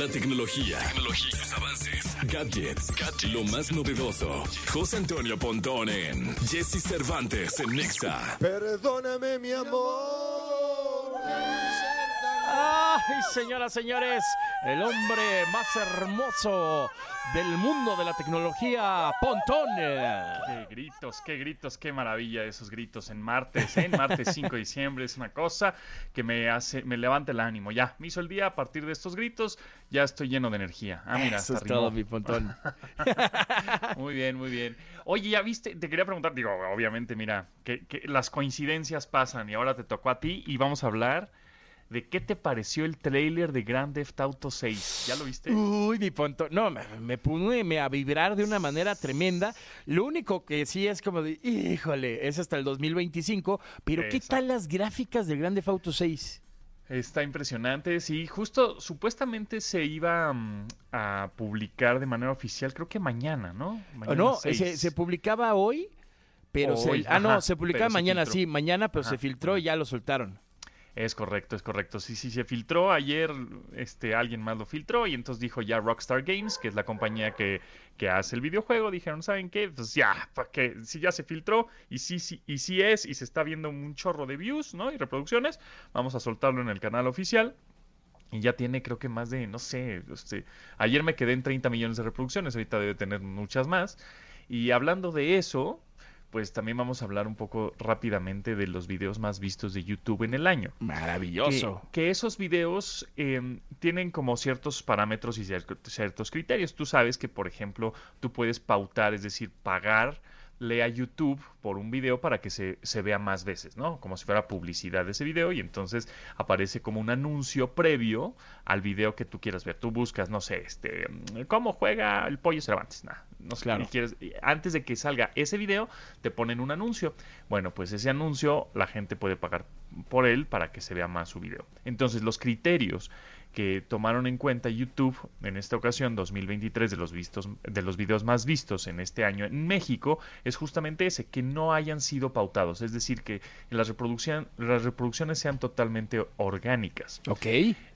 La tecnología, tecnología, sus avances, gadgets, lo más novedoso. José Antonio Pontón en Jesse Cervantes en Nexa. Perdóname, mi amor. ¡Ay, señoras, señores! El hombre más hermoso del mundo de la tecnología, Pontón. Qué gritos, qué gritos, qué maravilla esos gritos en martes, ¿eh? en martes 5 de diciembre. Es una cosa que me hace, me levanta el ánimo. Ya, me hizo el día a partir de estos gritos, ya estoy lleno de energía. Ah, mira, Eso es todo, mi Pontón. Muy bien, muy bien. Oye, ya viste, te quería preguntar, digo, obviamente, mira, que, que las coincidencias pasan y ahora te tocó a ti y vamos a hablar de qué te pareció el tráiler de Grand Theft Auto 6. ¿Ya lo viste? Uy, mi Pontón. No, me, me a vibrar de una manera tremenda. Lo único que sí es como de, híjole, es hasta el 2025. Pero ¿qué tal las gráficas del Grande Auto 6? Está impresionante, sí, justo supuestamente se iba mm, a publicar de manera oficial, creo que mañana, ¿no? ¿O Mañana no? 6. Se, se publicaba hoy, pero Hoy, se... Ah, no, se publicaba se mañana, sí, mañana, pero Ajá. se filtró y ya lo soltaron. Es correcto, es correcto. Sí, sí, se filtró ayer, este, alguien más lo filtró y entonces dijo ya Rockstar Games, que es la compañía que, que hace el videojuego, dijeron, ¿saben qué? Pues ya, para que si ya se filtró y sí, sí, y sí es y se está viendo un chorro de views, ¿no? Y reproducciones, vamos a soltarlo en el canal oficial. Y ya tiene creo que más de, no sé, este, ayer me quedé en 30 millones de reproducciones, ahorita debe tener muchas más. Y hablando de eso, pues también vamos a hablar un poco rápidamente de los videos más vistos de YouTube en el año. Maravilloso. Que, que esos videos eh, tienen como ciertos parámetros y cier- ciertos criterios. Tú sabes que, por ejemplo, tú puedes pautar, es decir, pagarle a YouTube por un video para que se, se vea más veces, ¿no? Como si fuera publicidad de ese video y entonces aparece como un anuncio previo al video que tú quieras ver. Tú buscas, no sé, este, ¿cómo juega el pollo Cervantes? Nah, no sé, Claro. quieres, antes de que salga ese video, te ponen un anuncio. Bueno, pues ese anuncio la gente puede pagar por él para que se vea más su video. Entonces, los criterios que tomaron en cuenta YouTube en esta ocasión 2023 de los vistos de los videos más vistos en este año en México es justamente ese que no hayan sido pautados, es decir, que las reproducción, las reproducciones sean totalmente orgánicas. Ok.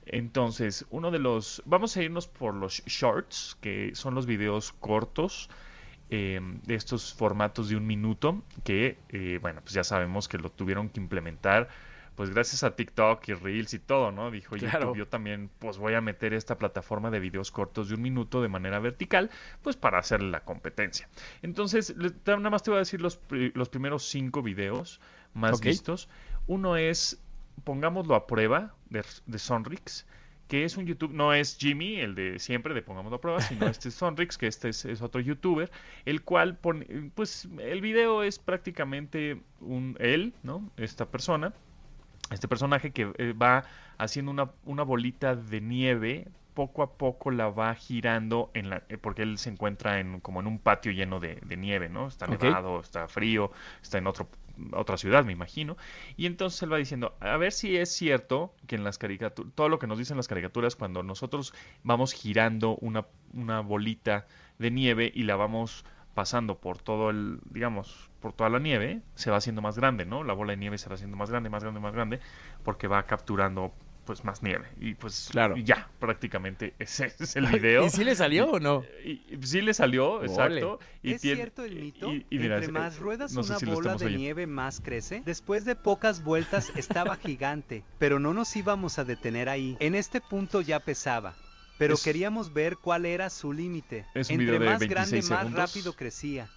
Entonces, uno de los. Vamos a irnos por los shorts, que son los videos cortos. eh, de estos formatos de un minuto. Que, eh, bueno, pues ya sabemos que lo tuvieron que implementar. Pues gracias a TikTok y Reels y todo, ¿no? Dijo Claro. YouTube, yo también, pues voy a meter esta plataforma de videos cortos de un minuto de manera vertical, pues para hacerle la competencia. Entonces, nada más te voy a decir los, los primeros cinco videos más Ok. vistos. Uno es, pongámoslo a prueba, de, de Sonrix, que es un YouTube, no es Jimmy, el de siempre, de pongámoslo a prueba, sino este es Sonrix, que este es, es otro youtuber, el cual pone, pues el video es prácticamente un él, ¿no? Esta persona, este personaje que eh, va haciendo una, una bolita de nieve, poco a poco la va girando en la, eh, porque él se encuentra en como en un patio lleno de, de nieve, ¿no? Está nevado, está frío, está en otro otra ciudad, me imagino. Y entonces él va diciendo, a ver si es cierto que en las caricaturas, todo lo que nos dicen las caricaturas, cuando nosotros vamos girando una, una bolita de nieve y la vamos pasando por todo el, digamos, por toda la nieve, se va haciendo más grande, ¿no? La bola de nieve se va haciendo más grande, más grande, más grande, porque va capturando pues más nieve. Y pues Claro. ya, prácticamente ese es el video. ¿Y si le salió o no? Y, y sí le salió, Ole. exacto. Y ¿Es tiene- cierto el mito? y- y mira, Entre eh, más ruedas no sé una si bola de oyendo. nieve más crece. Después de pocas vueltas estaba gigante, pero no nos íbamos a detener ahí. En este punto ya pesaba. Pero Es- queríamos ver cuál era su límite. Es un Entre video de más grande, 26 más segundos. rápido crecía.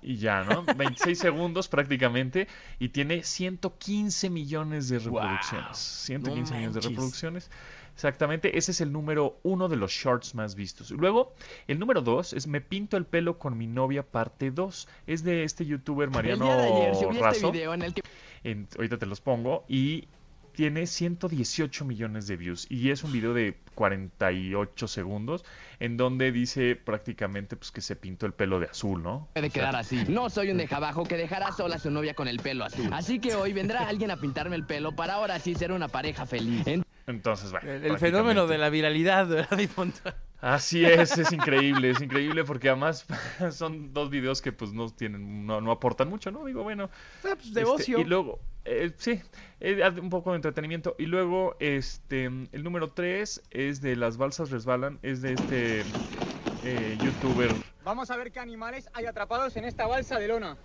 Y ya, ¿no? 26 segundos prácticamente. Y tiene 115 millones de reproducciones. 115 No millones de reproducciones. Exactamente, ese es el número uno de los shorts más vistos. Luego, el número dos es Me pinto el pelo con mi novia parte 2. Es de este youtuber Mariano el día de ayer subí Razo. este video en el que En- ahorita te los pongo. Y tiene 118 millones de views. Y es un video de 48 segundos. En donde dice prácticamente pues, que se pintó el pelo de azul, ¿no? puede O sea, quedar así. No soy un dejabajo que dejará sola a su novia con el pelo azul. Así que hoy vendrá alguien a pintarme el pelo para ahora sí ser una pareja feliz. En- Entonces, bueno. El, el fenómeno de la viralidad, ¿verdad? Así es, es increíble, es increíble porque además son dos videos que pues no tienen, no, no aportan mucho, ¿no? Digo, bueno, Ah, pues, de este, ocio. Y luego, eh, sí, eh, un poco de entretenimiento. Y luego, este, el número 3 es de Las balsas resbalan, es de este eh, youtuber Vamos a ver qué animales hay atrapados en esta balsa de lona.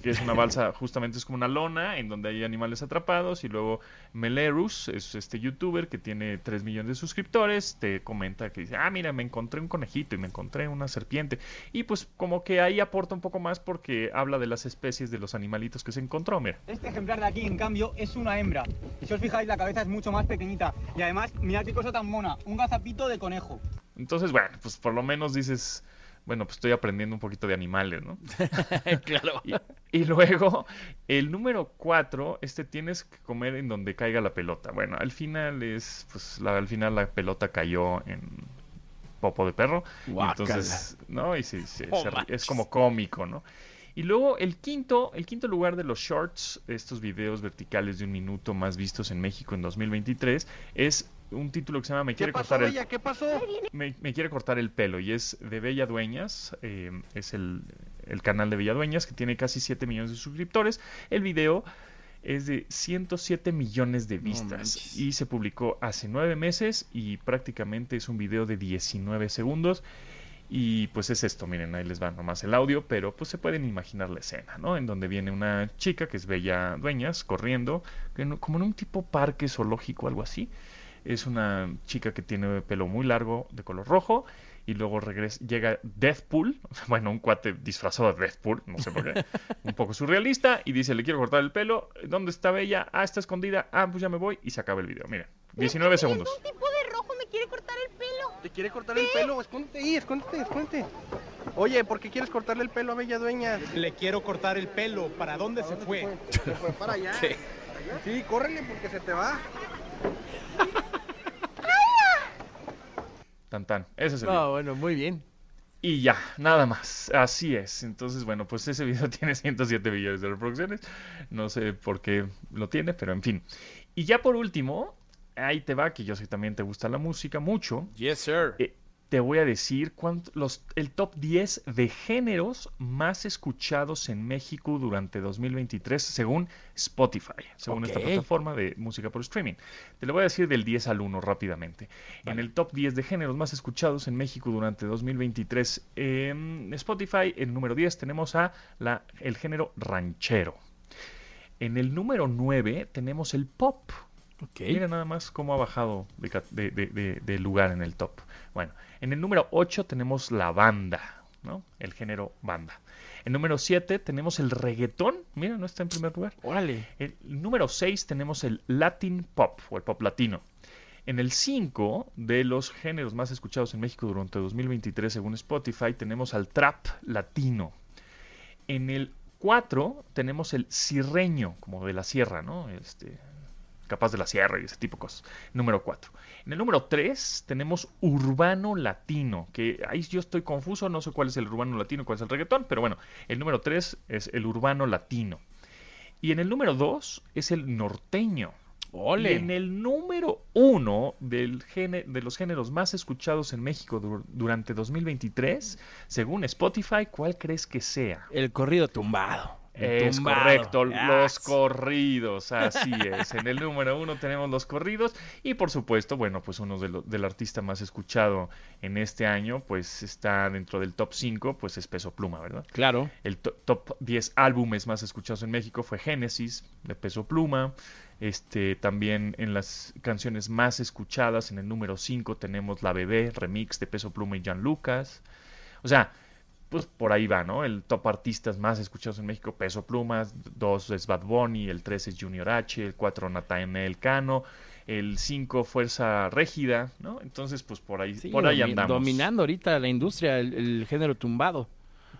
Que es una balsa, justamente es como una lona en donde hay animales atrapados. Y luego Melerus es este youtuber que tiene 3 millones de suscriptores. Te comenta que dice, ah, mira, me encontré un conejito y me encontré una serpiente. Y pues como que ahí aporta un poco más porque habla de las especies de los animalitos que se encontró. Mira, Este ejemplar de aquí, en cambio, es una hembra. Y si os fijáis, la cabeza es mucho más pequeñita. Y además, mirad qué cosa tan mona, un gazapito de conejo. entonces bueno, pues por lo menos dices... Bueno, pues estoy aprendiendo un poquito de animales, ¿no? claro. Y, y luego, el número 4, este tienes que comer en donde caiga la pelota. Bueno, al final es, pues la- al final la pelota cayó en popo de perro. Guácala. entonces, ¿no? Y Oh, se manches. es como cómico, ¿no? Y luego el quinto, el quinto lugar de los shorts, estos videos verticales de un minuto más vistos en México en 2023, es un título que se llama Me quiere cortar el ¿Qué pasó? me, me quiere cortar el pelo y es de Bella Dueñas, eh, es el, el canal de Bella Dueñas que tiene casi 7 millones de suscriptores. El video es de 107 millones de vistas y se publicó hace 9 meses y prácticamente es un video de 19 segundos. Y pues es esto, miren, ahí les va nomás el audio, pero pues se pueden imaginar la escena, ¿no? En donde viene una chica que es Bella Dueñas corriendo, como en un tipo parque zoológico, algo así. Es una chica que tiene pelo muy largo de color rojo y luego regresa, llega Deathpool, bueno, un cuate disfrazado de Deathpool, no sé por qué, un poco surrealista y dice, le quiero cortar el pelo, ¿dónde está Bella? Ah, está escondida, ah, pues ya me voy y se acaba el video, miren, 19 segundos. Un tipo de rojo me quiere cortar el pelo. ¿Te quiere cortar el pelo? Escóndete ahí, escóndete, escóndete. Oye, ¿por qué quieres cortarle el pelo a Bella Dueña? Le quiero cortar el pelo. ¿Para dónde se fue? Se fue para allá. Sí, córrele porque se te va. Tan tan, ese es el No, bueno, muy bien. Y ya, nada más. Así es. Entonces, bueno, pues ese video tiene 107 millones de reproducciones. No sé por qué lo tiene, pero en fin. Y ya por último, ahí te va, que yo sé que también te gusta la música mucho. Yes, sir. Eh, te voy a decir cuánto, los, el top 10 de géneros más escuchados en México durante 2023 según Spotify, según esta plataforma de música por streaming. Te lo voy a decir del 10 al 1 rápidamente. En el top 10 de géneros más escuchados en México durante 2023 en Spotify, en el número 10 tenemos a la, el género ranchero. En el número 9 tenemos el pop. Mira nada más cómo ha bajado de, ca- de- de- de- de lugar en el top. Bueno, en el número 8 tenemos la banda, ¿no? El género banda. En número 7 tenemos el reggaetón. Mira, no está en primer lugar. Órale. El número 6 tenemos el Latin Pop o el pop latino. En el 5 de los géneros más escuchados en México durante 2023 según Spotify tenemos al trap latino. En el 4 tenemos el cirreño, como de la sierra, ¿no? Este, capaz de la sierra y ese tipo de cosas. Número 4. En el número 3 tenemos urbano latino, que ahí yo estoy confuso, no sé cuál es el urbano latino, cuál es el reggaetón, pero bueno, el número 3 es el urbano latino. Y en el número 2 es el norteño. Ole. Y en el número 1 del gene- de los géneros más escuchados en México dur- durante 2023, según Spotify, ¿cuál crees que sea? El corrido tumbado. El Es tumbado. correcto, los corridos, así es. En el número uno tenemos los corridos y por supuesto, bueno, pues uno de lo- del artista más escuchado en este año, pues está dentro del top 5, pues es Peso Pluma, ¿verdad? Claro. El to- top 10 álbumes más escuchados en México fue Génesis, de Peso Pluma. Este, también en las canciones más escuchadas, en el número 5 tenemos La Bebé, remix de Peso Pluma y Jan Lucas. O sea, pues por ahí va, ¿no? El top artistas más escuchados en México, Peso Pluma, 2 es Bad Bunny, el 3 es Junior H, el 4 Natanael Cano, el 5 Fuerza Régida, ¿no? Entonces, pues por ahí, Sí, por ahí andamos. Dominando ahorita la industria, el, el género tumbado.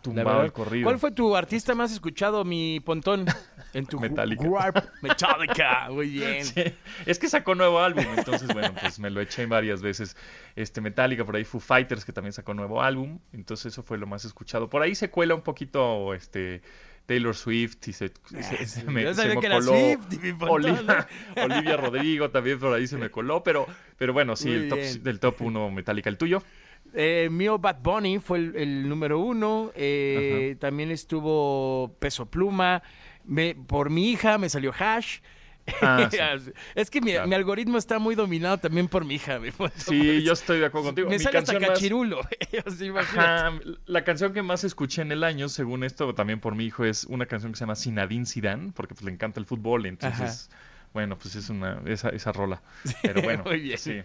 Tumbado el corrido. ¿Cuál fue tu artista más escuchado, mi pontón? En tu Metallica. Metallica, muy bien. Sí, Es que sacó nuevo álbum, entonces bueno, pues me lo eché varias veces. Este Metallica, por ahí Foo Fighters, que también sacó nuevo álbum, entonces eso fue lo más escuchado. Por ahí se cuela un poquito este Taylor Swift y se, se- se me, Yo se sabía me que era coló Swift y Olivia, Olivia Rodrigo también por ahí se me coló, pero, pero bueno, sí, el top, del top 1 Metallica, el tuyo. Eh, mío Bad Bunny fue el, el número uno. eh, también estuvo Peso Pluma. Me- por mi hija me salió Hash. Ah, sí. es que mi, Claro. mi algoritmo está muy dominado también por mi hija. mi. Sí, yo estoy de acuerdo contigo. Me Mi sale hasta canción más- cachirulo. Imagínate. Ajá, la canción que más escuché en el año, según esto, también por mi hijo, es una canción que se llama Sinadín Zidane, porque pues le encanta el fútbol, entonces, bueno, pues es una, esa, esa rola. Pero bueno, Muy bien. sí.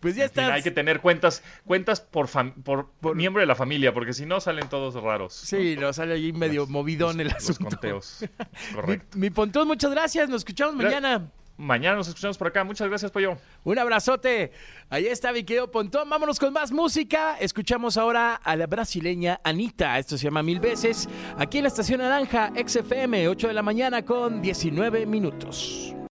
Pues ya está. hay que tener cuentas, cuentas por, fam- por, miembro de la familia, porque si no salen todos raros. Sí, nos sale ahí medio Los- movidón el Los asunto. conteos. Mi, Correcto. mi Pontón, muchas gracias. Nos escuchamos mañana. Mañana nos escuchamos por acá. Muchas gracias, Pollo. Un abrazote. Ahí está mi querido Pontón. Vámonos con más música. Escuchamos ahora a la brasileña Anita. Esto se llama Mil Veces. Aquí en la Estación Naranja, XFM, 8 de la mañana con 19 minutos.